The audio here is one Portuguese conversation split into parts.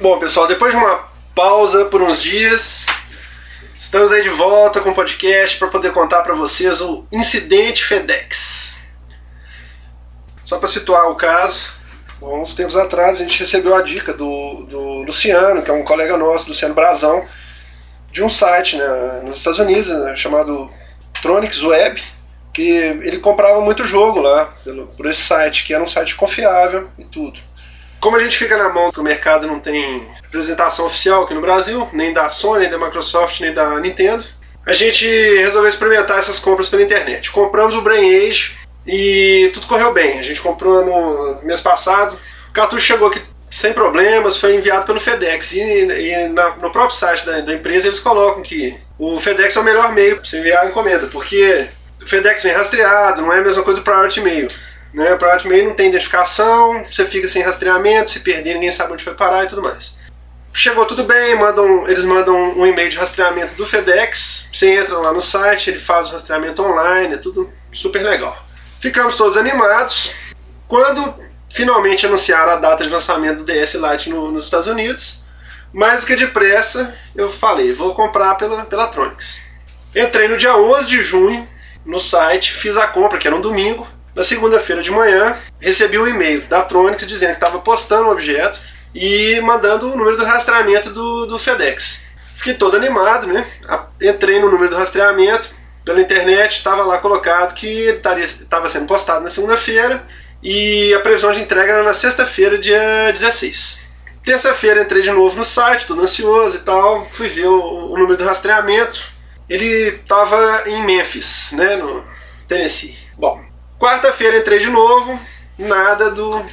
Bom, pessoal, depois de uma pausa por uns dias, estamos aí de volta com o podcast para poder contar para vocês o incidente FedEx. Só para situar o caso, bom, uns tempos atrás a gente recebeu a dica do, do Luciano, que é um colega nosso, Luciano Brazão, de um site né, nos Estados Unidos né, chamado Tronics Web, que ele comprava muito jogo lá pelo, por esse site, que era um site confiável e tudo. Como a gente fica na mão que o mercado não tem representação oficial aqui no Brasil, nem da Sony, nem da Microsoft, nem da Nintendo, a gente resolveu experimentar essas compras pela internet. Compramos o Brain Age e tudo correu bem. A gente comprou no mês passado. O cartucho chegou aqui sem problemas, foi enviado pelo FedEx. E, e na, no próprio site da, da, empresa eles colocam que o FedEx é o melhor meio para você enviar a encomenda, porque o FedEx vem rastreado, não é a mesma coisa do Priority Mail. Né? O Priority Mail não tem identificação, você fica sem rastreamento, se perder ninguém sabe onde foi parar e tudo mais. Chegou tudo bem, mandam, eles mandam um e-mail de rastreamento do FedEx, você entra lá no site, ele faz o rastreamento online, é tudo super legal. Ficamos todos animados. Quando finalmente anunciaram a data de lançamento do DS Lite no, nos Estados Unidos, mais do que depressa, eu falei, vou comprar pela, pela Tronics. Entrei no dia 11 de junho no site, fiz a compra, que era um domingo, na segunda-feira de manhã, recebi um e-mail da Tronics dizendo que estava postando o objeto e mandando o número do rastreamento do, do FedEx. Fiquei todo animado, né? Entrei no número do rastreamento pela internet, estava lá colocado que estava sendo postado na segunda-feira e a previsão de entrega era na sexta-feira, dia 16. Terça-feira entrei de novo no site, todo ansioso e tal, fui ver o, o número do rastreamento. Ele estava em Memphis, né, no Tennessee. Bom, Quarta-feira entrei de novo, nada do,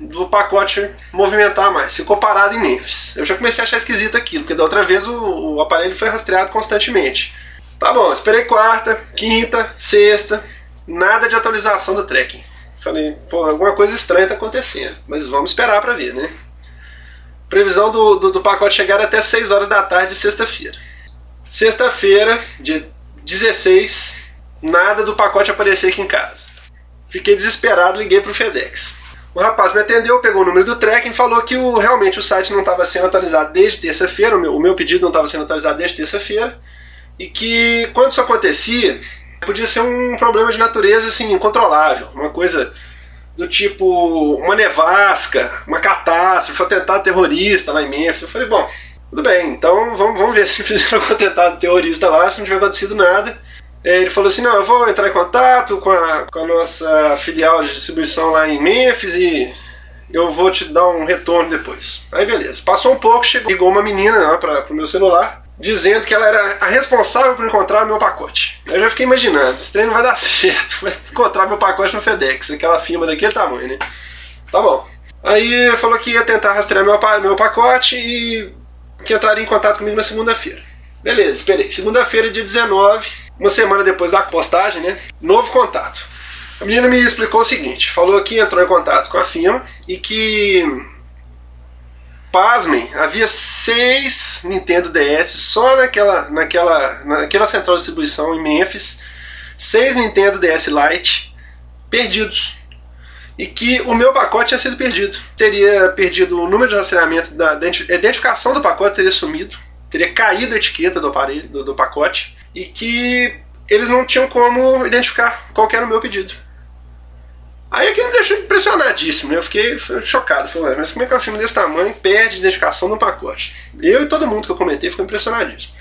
do pacote movimentar mais. Ficou parado em Memphis. Eu já comecei a achar esquisito aquilo, porque da outra vez o, o aparelho foi rastreado constantemente. Tá bom, esperei quarta, quinta, sexta, nada de atualização do tracking. Falei, pô, alguma coisa estranha tá acontecendo, mas vamos esperar para ver, né? Previsão do, do, do, pacote chegar até 6 horas da tarde de sexta-feira. Sexta-feira, dia 16, nada do pacote aparecer aqui em casa. Fiquei desesperado, liguei para o FedEx. O rapaz me atendeu, pegou o número do tracking falou que o, realmente o site não estava sendo atualizado desde terça-feira, o meu, o meu pedido não estava sendo atualizado desde terça-feira, e que quando isso acontecia, podia ser um problema de natureza assim, incontrolável, uma coisa do tipo uma nevasca, uma catástrofe, um atentado terrorista lá em Memphis. Eu falei, bom, tudo bem, então vamos, vamos ver se fizeram um atentado terrorista lá, se não tiver acontecido nada, ele falou assim: não, eu vou entrar em contato com a, com a nossa filial de distribuição lá em Memphis e eu vou te dar um retorno depois. Aí beleza. Passou um pouco, chegou, ligou uma menina lá para o meu celular, dizendo que ela era a responsável por encontrar meu pacote. Eu já fiquei imaginando, esse trem não vai dar certo, vai encontrar meu pacote no FedEx, aquela firma daquele tamanho, né? Tá bom. Aí falou que ia tentar rastrear meu, meu pacote e que entraria em contato comigo na segunda-feira. Beleza, esperei. Segunda-feira, dia 19, uma semana depois da postagem, né? Novo contato. A menina me explicou o seguinte: falou que entrou em contato com a firma e que, pasmem, havia seis Nintendo DS só naquela, naquela, naquela central de distribuição em Memphis, seis Nintendo DS Lite perdidos. E que o meu pacote tinha sido perdido. Teria perdido o número de rastreamento da, da identificação do pacote, teria sumido, teria caído a etiqueta do aparelho, do, do pacote e que eles não tinham como identificar qual era o meu pedido. Aí aquilo me deixou impressionadíssimo, né? eu fiquei chocado. Falei, mas como é que um filme desse tamanho perde identificação no pacote? Eu e todo mundo que eu comentei ficou impressionadíssimo.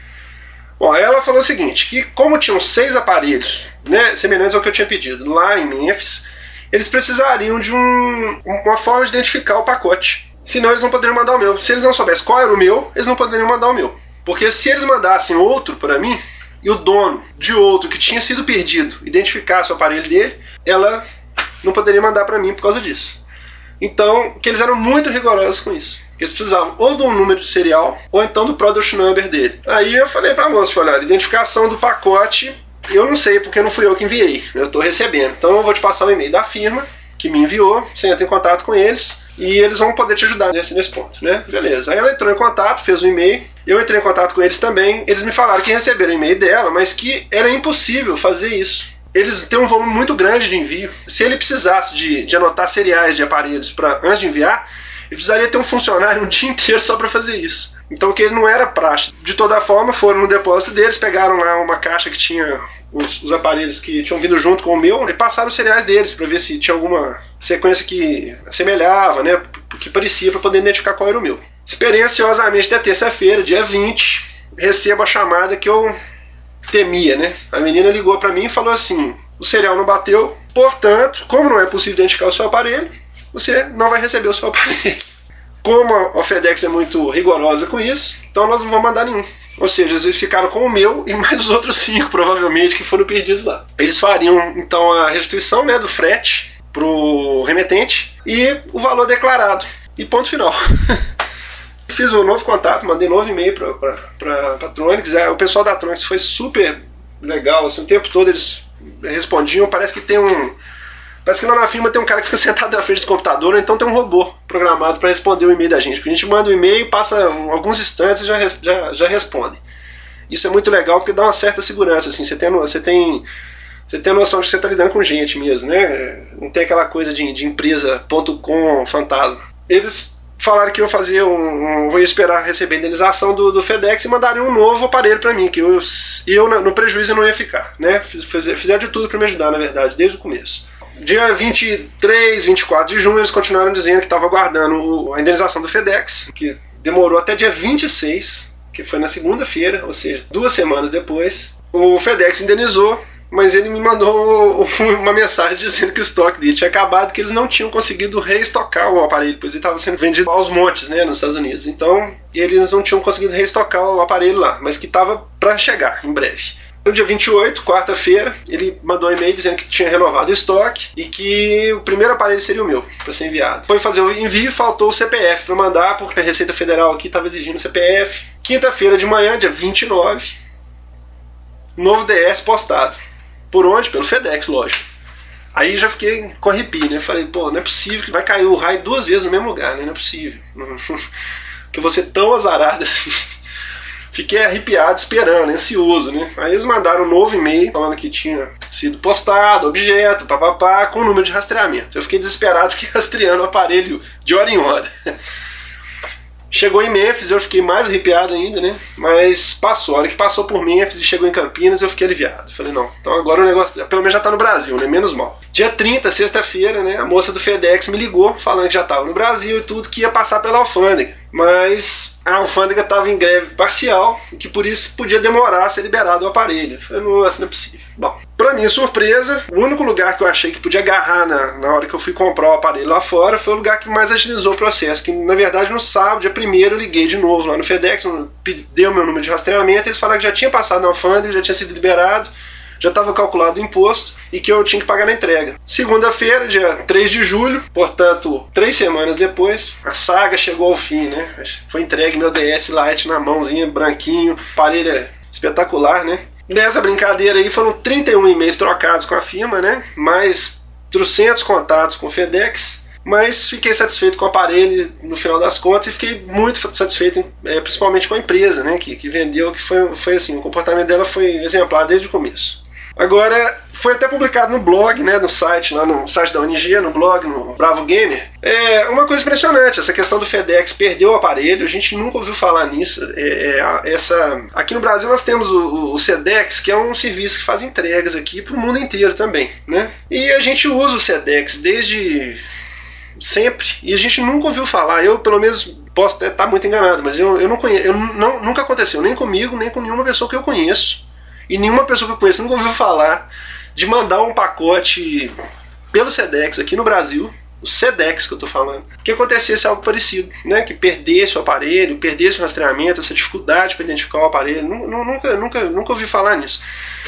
Bom, ela falou o seguinte, que como tinham seis aparelhos, né, semelhantes ao que eu tinha pedido, lá em Memphis, eles precisariam de um, uma forma de identificar o pacote. Senão eles não poderiam mandar o meu. Se eles não soubessem qual era o meu, eles não poderiam mandar o meu. Porque se eles mandassem outro para mim, e o dono de outro que tinha sido perdido identificasse o aparelho dele, ela não poderia mandar para mim por causa disso. Então, que eles eram muito rigorosos com isso. Que eles precisavam ou de um número de serial, ou então do product number dele. Aí eu falei para a moça, falei, olha, identificação do pacote, eu não sei porque não fui eu que enviei, eu estou recebendo. Então eu vou te passar o e-mail da firma que me enviou, você entra em contato com eles e eles vão poder te ajudar nesse, nesse ponto, né? Beleza. Aí ela entrou em contato, fez um e-mail, eu entrei em contato com eles também. Eles me falaram que receberam o e-mail dela, mas que era impossível fazer isso. Eles têm um volume muito grande de envio. Se ele precisasse de, de anotar seriais de aparelhos para antes de enviar, Ele precisaria ter um funcionário um dia inteiro só para fazer isso. Então que ele não era prático. De toda forma, foram no depósito deles, pegaram lá uma caixa que tinha os, os aparelhos que tinham vindo junto com o meu e passaram os cereais deles para ver se tinha alguma sequência que assemelhava, né? Que parecia para poder identificar qual era o meu. Esperei ansiosamente até terça-feira, dia 20, recebo a chamada que eu temia, né? A menina ligou para mim e falou assim: o cereal não bateu, portanto, como não é possível identificar o seu aparelho, você não vai receber o seu aparelho. Como a FedEx é muito rigorosa com isso, então nós não vamos mandar nenhum. Ou seja, eles ficaram com o meu e mais os outros cinco, provavelmente, que foram perdidos lá. Eles fariam então a restituição né, do frete pro remetente e o valor declarado. E ponto final. Fiz um novo contato, mandei um novo e-mail para a Tronics. É, o pessoal da Tronics foi super legal. Assim, o tempo todo eles respondiam. Parece que tem um. Parece que lá na firma tem um cara que fica sentado na frente do computador, ou então tem um robô programado para responder o e-mail da gente. Porque a gente manda o um e-mail, passa alguns instantes e já, já, já responde. Isso é muito legal porque dá uma certa segurança. Assim, você tem, você tem, você tem noção de que você está lidando com gente mesmo, né? Não tem aquela coisa de, de empresa.com fantasma. Eles falaram que iam fazer um, um vou esperar receber a indenização do, do FedEx e mandarem um novo aparelho para mim, que eu, eu no prejuízo não ia ficar, né? Fiz, fizeram de tudo para me ajudar, na verdade, desde o começo. Dia 23, 24 de junho, eles continuaram dizendo que estavam aguardando a indenização do FedEx, que demorou até dia 26, que foi na segunda-feira, ou seja, duas semanas depois. O FedEx indenizou mas ele me mandou uma mensagem dizendo que o estoque dele tinha acabado, que eles não tinham conseguido reestocar o aparelho, pois ele estava sendo vendido aos montes, né, nos Estados Unidos. Então, eles não tinham conseguido reestocar o aparelho lá, mas que estava para chegar em breve. No dia 28, quarta-feira, ele mandou um e-mail dizendo que tinha renovado o estoque e que o primeiro aparelho seria o meu, para ser enviado. Foi fazer o envio faltou o CPF para mandar, porque a Receita Federal aqui estava exigindo o CPF. Quinta-feira de manhã, dia 29, novo DS postado. Por onde? Pelo FedEx, lógico. Aí já fiquei com arrepio, né? Falei, pô, não é possível que vai cair o raio duas vezes no mesmo lugar, né? Não é possível. que eu vou ser tão azarado assim. Fiquei arrepiado, esperando, ansioso, né? Aí eles mandaram um novo e-mail falando que tinha sido postado, objeto, papapá, com o número de rastreamento. Eu fiquei desesperado, fiquei rastreando o aparelho de hora em hora. Chegou em Memphis, eu fiquei mais arrepiado ainda, né? Mas passou. A hora que passou por Memphis e chegou em Campinas, eu fiquei aliviado. Falei, não, então agora o negócio, pelo menos já tá no Brasil, né? Menos mal. Dia 30, sexta-feira, né? A moça do FedEx me ligou, falando que já tava no Brasil e tudo, que ia passar pela alfândega. Mas a alfândega estava em greve parcial que por isso podia demorar a ser liberado o aparelho. Eu falei, nossa, não é possível. Bom, para minha surpresa, o único lugar que eu achei que podia agarrar na, na hora que eu fui comprar o aparelho lá fora foi o lugar que mais agilizou o processo. Que na verdade no sábado, dia primeiro, eu liguei de novo lá no FedEx, deu meu número de rastreamento, eles falaram que já tinha passado na alfândega, já tinha sido liberado, já estava calculado o imposto e que eu tinha que pagar na entrega. Segunda-feira, dia 3 de julho, portanto, três semanas depois, a saga chegou ao fim, né? Foi entregue meu DS Lite na mãozinha, branquinho, aparelho espetacular, né? Nessa brincadeira aí foram 31 e-mails trocados com a firma, né? Mais 300 contatos com o FedEx. Mas fiquei satisfeito com o aparelho no final das contas e fiquei muito satisfeito, é, principalmente com a empresa, né? Que, que vendeu, que foi, foi assim, o comportamento dela foi exemplar desde o começo. Agora, foi até publicado no blog, né, no site, lá no site da ONG, no blog, no Bravo Gamer. É uma coisa impressionante, essa questão do FedEx perdeu o aparelho, a gente nunca ouviu falar nisso. É, é, essa, aqui no Brasil nós temos o, o SEDEX, que é um serviço que faz entregas aqui para o mundo inteiro também, né? E a gente usa o SEDEX desde sempre e a gente nunca ouviu falar. Eu, pelo menos, posso até estar muito enganado, mas eu, eu não conheço, eu não, nunca aconteceu nem comigo, nem com nenhuma pessoa que eu conheço. E nenhuma pessoa que eu conheço nunca ouviu falar de mandar um pacote pelo SEDEX aqui no Brasil, o SEDEX que eu estou falando, que acontecesse algo parecido, né? que perdesse o aparelho, perdesse o rastreamento, essa dificuldade para identificar o aparelho, nunca, nunca, nunca ouvi falar nisso.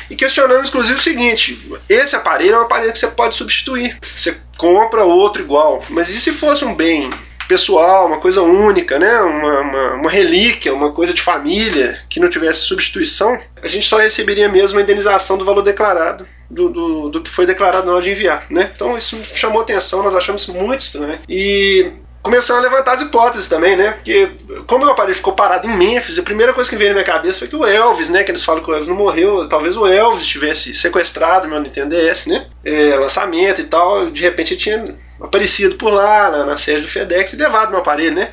E questionando inclusive o seguinte: esse aparelho é um aparelho que você pode substituir, você compra outro igual, mas e se fosse um bem pessoal, uma coisa única, né? Uma, uma, uma, relíquia, uma coisa de família que não tivesse substituição, a gente só receberia mesmo a indenização do valor declarado, do, do, do que foi declarado na hora de enviar, né? Então isso chamou atenção, nós achamos muito estranho. E começando a levantar as hipóteses também, né? Porque como o aparelho ficou parado em Memphis, a primeira coisa que veio na minha cabeça foi que o Elvis, né? Que eles falam que o Elvis não morreu, talvez o Elvis tivesse sequestrado meu Nintendo DS, né? É, lançamento e tal, de repente ele tinha aparecido por lá, na, na sede do FedEx e levado meu aparelho, né?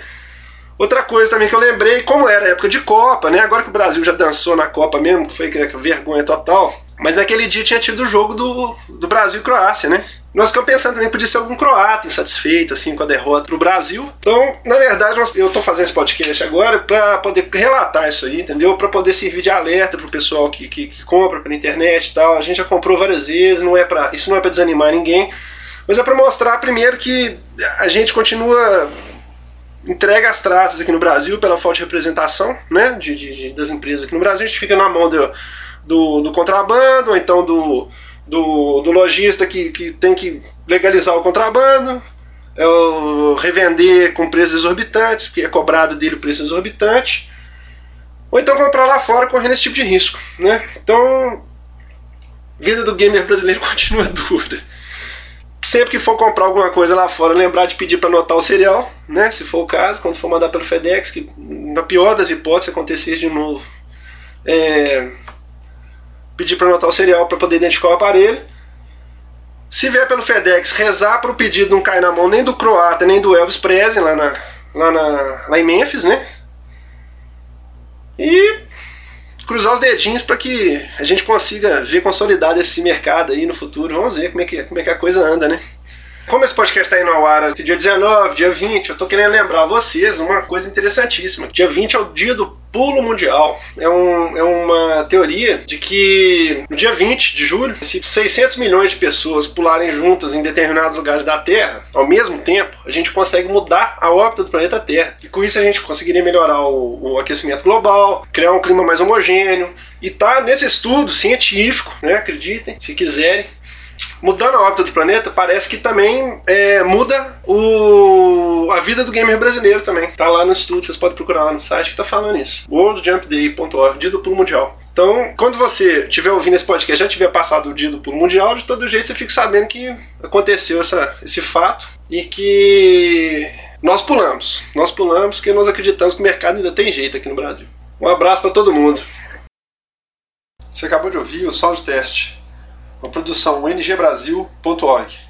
Outra coisa também que eu lembrei, como era época de Copa, né? Agora que o Brasil já dançou na Copa mesmo, que foi que vergonha total. Mas naquele dia tinha tido o jogo do, do Brasil e Croácia, né? Nós ficamos pensando também podia ser algum croata insatisfeito assim com a derrota pro Brasil. Então, na verdade, eu estou fazendo esse podcast agora para poder relatar isso aí, entendeu? Para poder servir de alerta pro pessoal que, que, que compra pela internet e tal. A gente já comprou várias vezes, não é para isso não é para desanimar ninguém, mas é para mostrar primeiro que a gente continua entrega as traças aqui no Brasil pela falta de representação né, de, de, das empresas aqui no Brasil. A gente fica na mão do, do, do contrabando, ou então do, do, do lojista que, que tem que legalizar o contrabando, é o revender com preços exorbitantes, porque é cobrado dele o preço exorbitante, ou então comprar lá fora correndo esse tipo de risco. Né? Então, vida do gamer brasileiro continua dura sempre que for comprar alguma coisa lá fora, lembrar de pedir para anotar o cereal, né? Se for o caso, quando for mandar pelo FedEx, que na pior das hipóteses acontecer de novo, é, pedir para anotar o cereal para poder identificar o aparelho. Se vier pelo FedEx, rezar para o pedido não cair na mão nem do croata nem do Elvis Presley lá, na, lá, na, lá em Memphis, né? E cruzar os dedinhos para que a gente consiga ver consolidado esse mercado aí no futuro. Vamos ver como é que, como é que a coisa anda, né? Como esse podcast está indo ao ar dia 19, dia 20, eu estou querendo lembrar vocês uma coisa interessantíssima. Dia 20 é o dia do pulo mundial. É, um, é uma teoria de que no dia 20 de julho, se 600 milhões de pessoas pularem juntas em determinados lugares da Terra, ao mesmo tempo, a gente consegue mudar a órbita do planeta Terra. E com isso a gente conseguiria melhorar o, o aquecimento global, criar um clima mais homogêneo. E tá nesse estudo científico, né, acreditem, se quiserem, mudando a órbita do planeta, parece que também é, muda o, a vida do gamer brasileiro também. Tá lá no estudo, vocês podem procurar lá no site que tá falando isso. worldjumpday.org, dia do pulo mundial. Então, quando você estiver ouvindo esse podcast, já tiver passado o dia do pulo mundial, de todo jeito você fica sabendo que aconteceu essa, esse fato e que nós pulamos. Nós pulamos porque nós acreditamos que o mercado ainda tem jeito aqui no Brasil. Um abraço para todo mundo. Você acabou de ouvir o Sound Test uma produção ngbrasil.org.